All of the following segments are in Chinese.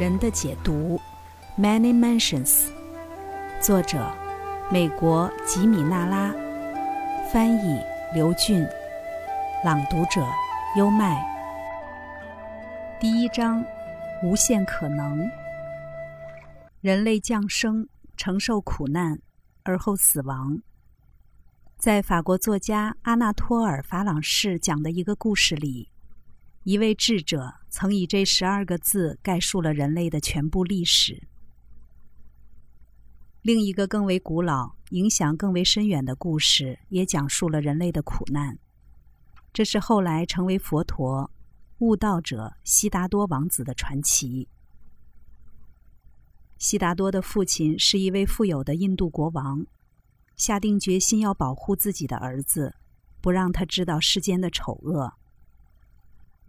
人的解读，Many Mansions，作者美国吉米纳拉，翻译刘俊，朗读者优麦。第一章，无限可能。人类降生，承受苦难，而后死亡。在法国作家阿纳托尔·法朗士讲的一个故事里。一位智者曾以这十二个字概述了人类的全部历史。另一个更为古老、影响更为深远的故事，也讲述了人类的苦难。这是后来成为佛陀悟道者悉达多王子的传奇。悉达多的父亲是一位富有的印度国王，下定决心要保护自己的儿子，不让他知道世间的丑恶。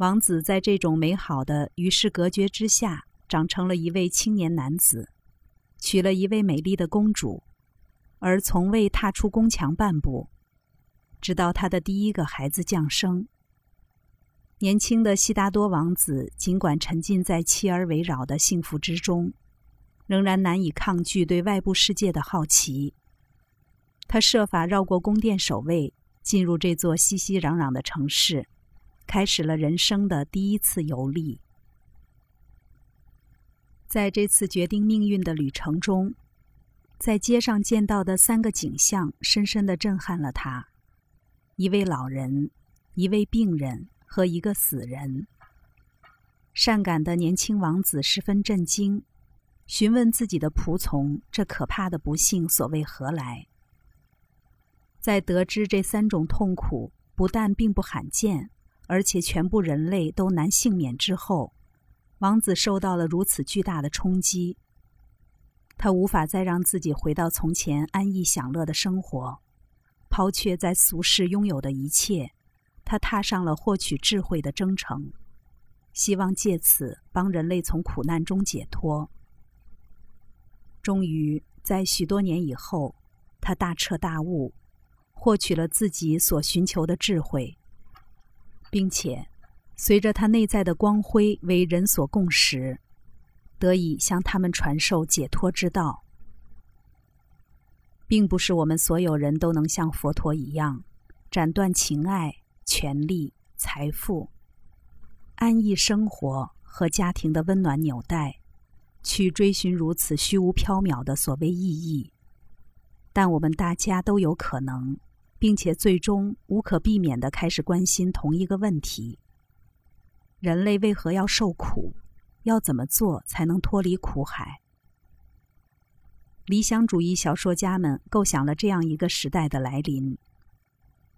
王子在这种美好的与世隔绝之下，长成了一位青年男子，娶了一位美丽的公主，而从未踏出宫墙半步，直到他的第一个孩子降生。年轻的悉达多王子尽管沉浸在妻儿围绕的幸福之中，仍然难以抗拒对外部世界的好奇。他设法绕过宫殿守卫，进入这座熙熙攘攘的城市。开始了人生的第一次游历。在这次决定命运的旅程中，在街上见到的三个景象深深的震撼了他：一位老人、一位病人和一个死人。善感的年轻王子十分震惊，询问自己的仆从：“这可怕的不幸所谓何来？”在得知这三种痛苦不但并不罕见。而且全部人类都难幸免之后，王子受到了如此巨大的冲击。他无法再让自己回到从前安逸享乐的生活，抛却在俗世拥有的一切，他踏上了获取智慧的征程，希望借此帮人类从苦难中解脱。终于，在许多年以后，他大彻大悟，获取了自己所寻求的智慧。并且，随着他内在的光辉为人所共识，得以向他们传授解脱之道。并不是我们所有人都能像佛陀一样，斩断情爱、权力、财富、安逸生活和家庭的温暖纽带，去追寻如此虚无缥缈的所谓意义。但我们大家都有可能。并且最终无可避免的开始关心同一个问题：人类为何要受苦？要怎么做才能脱离苦海？理想主义小说家们构想了这样一个时代的来临：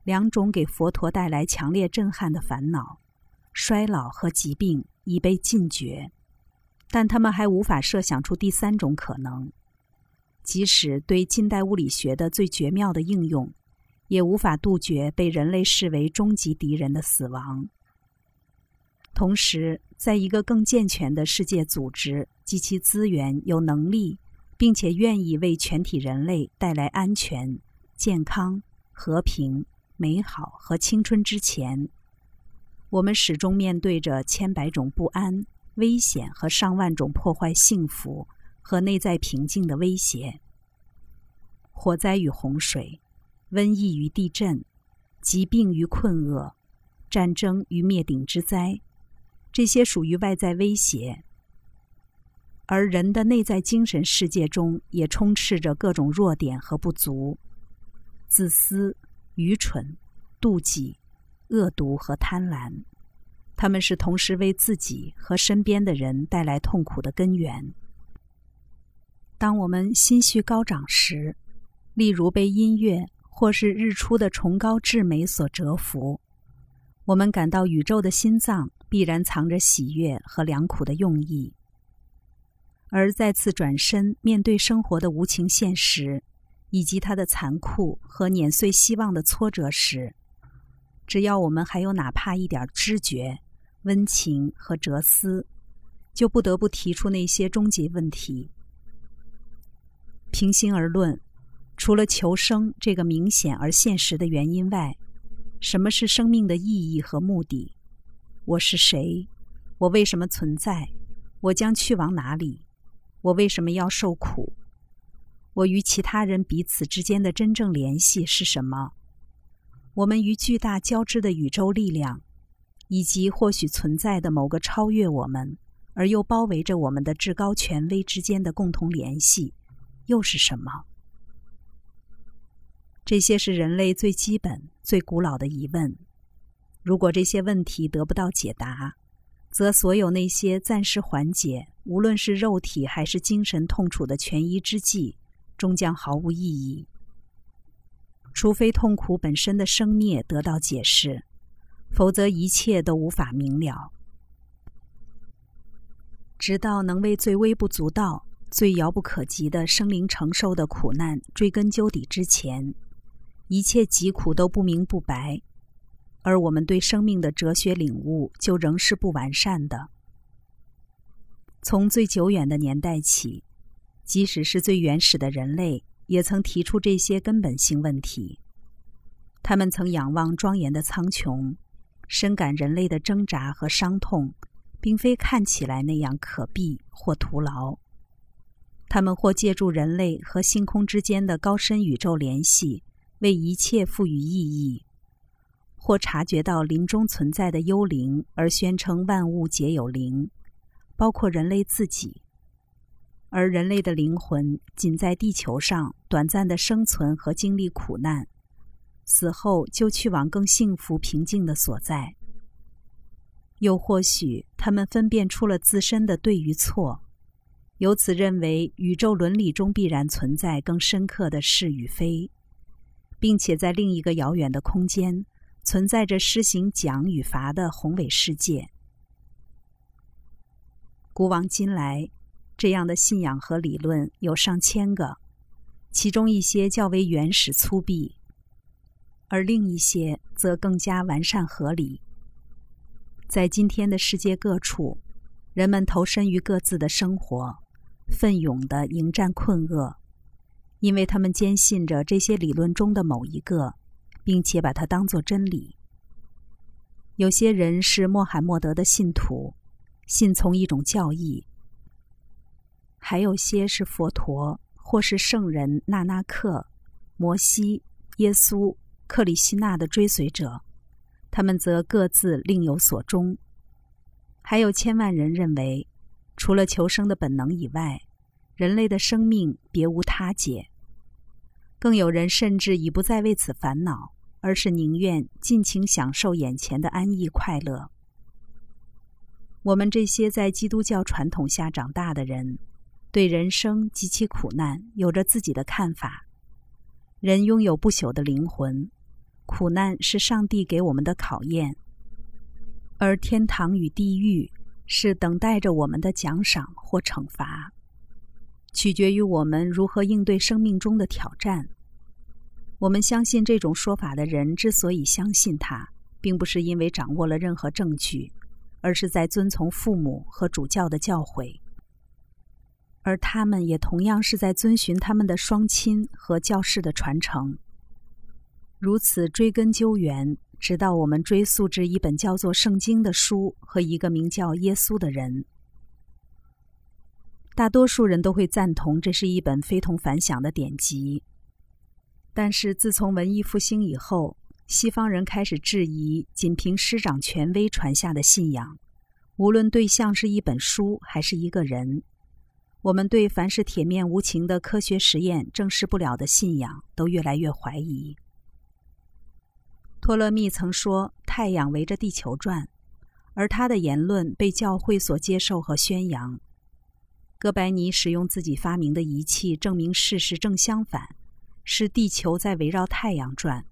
两种给佛陀带来强烈震撼的烦恼——衰老和疾病——已被禁绝，但他们还无法设想出第三种可能，即使对近代物理学的最绝妙的应用。也无法杜绝被人类视为终极敌人的死亡。同时，在一个更健全的世界组织及其资源有能力，并且愿意为全体人类带来安全、健康、和平、美好和青春之前，我们始终面对着千百种不安、危险和上万种破坏幸福和内在平静的威胁。火灾与洪水。瘟疫与地震，疾病与困厄，战争与灭顶之灾，这些属于外在威胁；而人的内在精神世界中也充斥着各种弱点和不足：自私、愚蠢、妒忌、恶毒和贪婪。他们是同时为自己和身边的人带来痛苦的根源。当我们心绪高涨时，例如被音乐。或是日出的崇高至美所折服，我们感到宇宙的心脏必然藏着喜悦和良苦的用意。而再次转身面对生活的无情现实，以及它的残酷和碾碎希望的挫折时，只要我们还有哪怕一点知觉、温情和哲思，就不得不提出那些终极问题。平心而论。除了求生这个明显而现实的原因外，什么是生命的意义和目的？我是谁？我为什么存在？我将去往哪里？我为什么要受苦？我与其他人彼此之间的真正联系是什么？我们与巨大交织的宇宙力量，以及或许存在的某个超越我们而又包围着我们的至高权威之间的共同联系，又是什么？这些是人类最基本、最古老的疑问。如果这些问题得不到解答，则所有那些暂时缓解无论是肉体还是精神痛楚的权宜之计，终将毫无意义。除非痛苦本身的生灭得到解释，否则一切都无法明了。直到能为最微不足道、最遥不可及的生灵承受的苦难追根究底之前。一切疾苦都不明不白，而我们对生命的哲学领悟就仍是不完善的。从最久远的年代起，即使是最原始的人类，也曾提出这些根本性问题。他们曾仰望庄严的苍穹，深感人类的挣扎和伤痛，并非看起来那样可避或徒劳。他们或借助人类和星空之间的高深宇宙联系。为一切赋予意义，或察觉到林中存在的幽灵，而宣称万物皆有灵，包括人类自己。而人类的灵魂仅在地球上短暂的生存和经历苦难，死后就去往更幸福平静的所在。又或许他们分辨出了自身的对与错，由此认为宇宙伦理中必然存在更深刻的是与非。并且在另一个遥远的空间，存在着施行奖与罚的宏伟世界。古往今来，这样的信仰和理论有上千个，其中一些较为原始粗鄙，而另一些则更加完善合理。在今天的世界各处，人们投身于各自的生活，奋勇地迎战困厄。因为他们坚信着这些理论中的某一个，并且把它当作真理。有些人是穆罕默德的信徒，信从一种教义；还有些是佛陀或是圣人纳纳克、摩西、耶稣、克里希那的追随者，他们则各自另有所终。还有千万人认为，除了求生的本能以外，人类的生命别无他解。更有人甚至已不再为此烦恼，而是宁愿尽情享受眼前的安逸快乐。我们这些在基督教传统下长大的人，对人生及其苦难有着自己的看法。人拥有不朽的灵魂，苦难是上帝给我们的考验，而天堂与地狱是等待着我们的奖赏或惩罚。取决于我们如何应对生命中的挑战。我们相信这种说法的人之所以相信它，并不是因为掌握了任何证据，而是在遵从父母和主教的教诲，而他们也同样是在遵循他们的双亲和教士的传承。如此追根究源，直到我们追溯至一本叫做《圣经》的书和一个名叫耶稣的人。大多数人都会赞同这是一本非同凡响的典籍，但是自从文艺复兴以后，西方人开始质疑仅凭师长权威传下的信仰，无论对象是一本书还是一个人。我们对凡是铁面无情的科学实验证实不了的信仰，都越来越怀疑。托勒密曾说太阳围着地球转，而他的言论被教会所接受和宣扬。哥白尼使用自己发明的仪器证明事实正相反，是地球在围绕太阳转。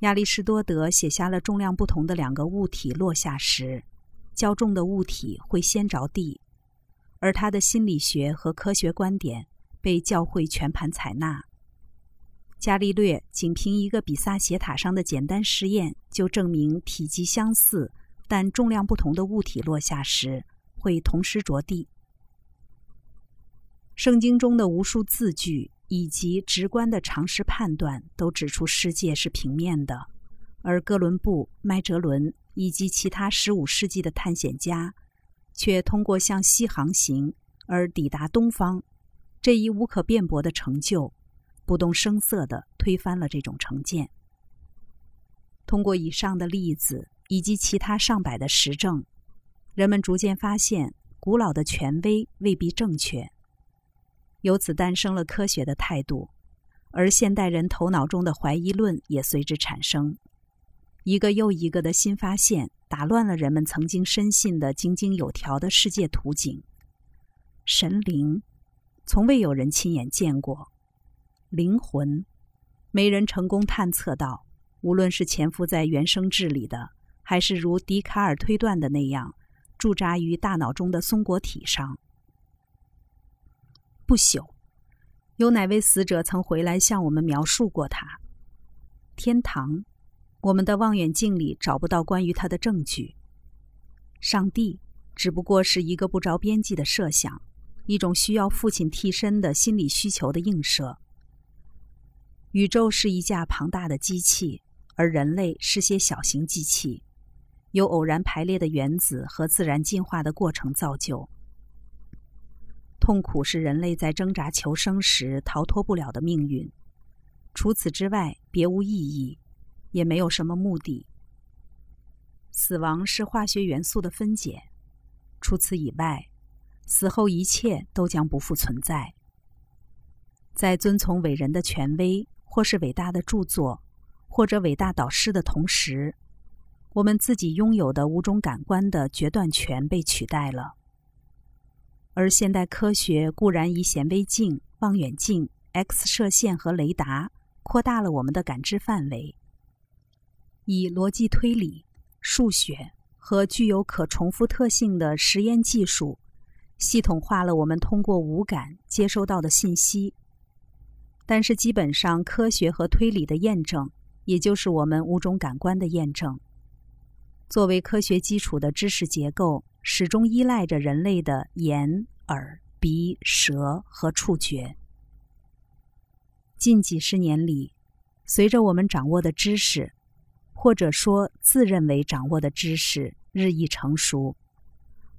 亚里士多德写下了重量不同的两个物体落下时，较重的物体会先着地，而他的心理学和科学观点被教会全盘采纳。伽利略仅凭一个比萨斜塔上的简单实验就证明体积相似但重量不同的物体落下时会同时着地。圣经中的无数字句以及直观的常识判断都指出世界是平面的，而哥伦布、麦哲伦以及其他15世纪的探险家却通过向西航行而抵达东方，这一无可辩驳的成就，不动声色地推翻了这种成见。通过以上的例子以及其他上百的实证，人们逐渐发现，古老的权威未必正确。由此诞生了科学的态度，而现代人头脑中的怀疑论也随之产生。一个又一个的新发现打乱了人们曾经深信的井井有条的世界图景。神灵，从未有人亲眼见过；灵魂，没人成功探测到。无论是潜伏在原生质里的，还是如笛卡尔推断的那样驻扎于大脑中的松果体上。不朽，有哪位死者曾回来向我们描述过他？天堂，我们的望远镜里找不到关于他的证据。上帝，只不过是一个不着边际的设想，一种需要父亲替身的心理需求的映射。宇宙是一架庞大的机器，而人类是些小型机器，由偶然排列的原子和自然进化的过程造就。痛苦是人类在挣扎求生时逃脱不了的命运，除此之外别无意义，也没有什么目的。死亡是化学元素的分解，除此以外，死后一切都将不复存在。在遵从伟人的权威，或是伟大的著作，或者伟大导师的同时，我们自己拥有的五种感官的决断权被取代了。而现代科学固然以显微镜、望远镜、X 射线和雷达扩大了我们的感知范围，以逻辑推理、数学和具有可重复特性的实验技术，系统化了我们通过五感接收到的信息。但是，基本上科学和推理的验证，也就是我们五种感官的验证，作为科学基础的知识结构。始终依赖着人类的眼、耳、鼻、舌和触觉。近几十年里，随着我们掌握的知识，或者说自认为掌握的知识日益成熟，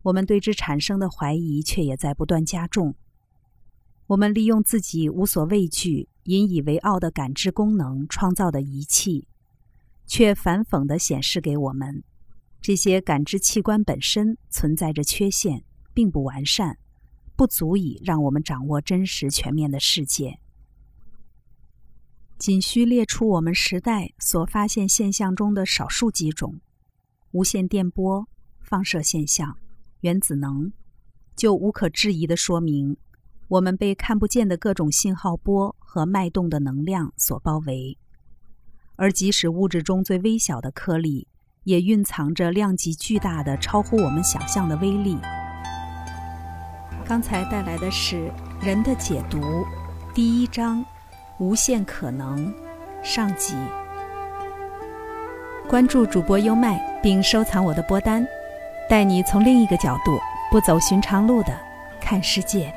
我们对之产生的怀疑却也在不断加重。我们利用自己无所畏惧、引以为傲的感知功能创造的仪器，却反讽地显示给我们。这些感知器官本身存在着缺陷，并不完善，不足以让我们掌握真实全面的世界。仅需列出我们时代所发现现象中的少数几种：无线电波、放射现象、原子能，就无可置疑地说明，我们被看不见的各种信号波和脉动的能量所包围。而即使物质中最微小的颗粒，也蕴藏着量级巨大的、超乎我们想象的威力。刚才带来的是《人的解读》第一章《无限可能》上集。关注主播优麦，并收藏我的播单，带你从另一个角度、不走寻常路的看世界。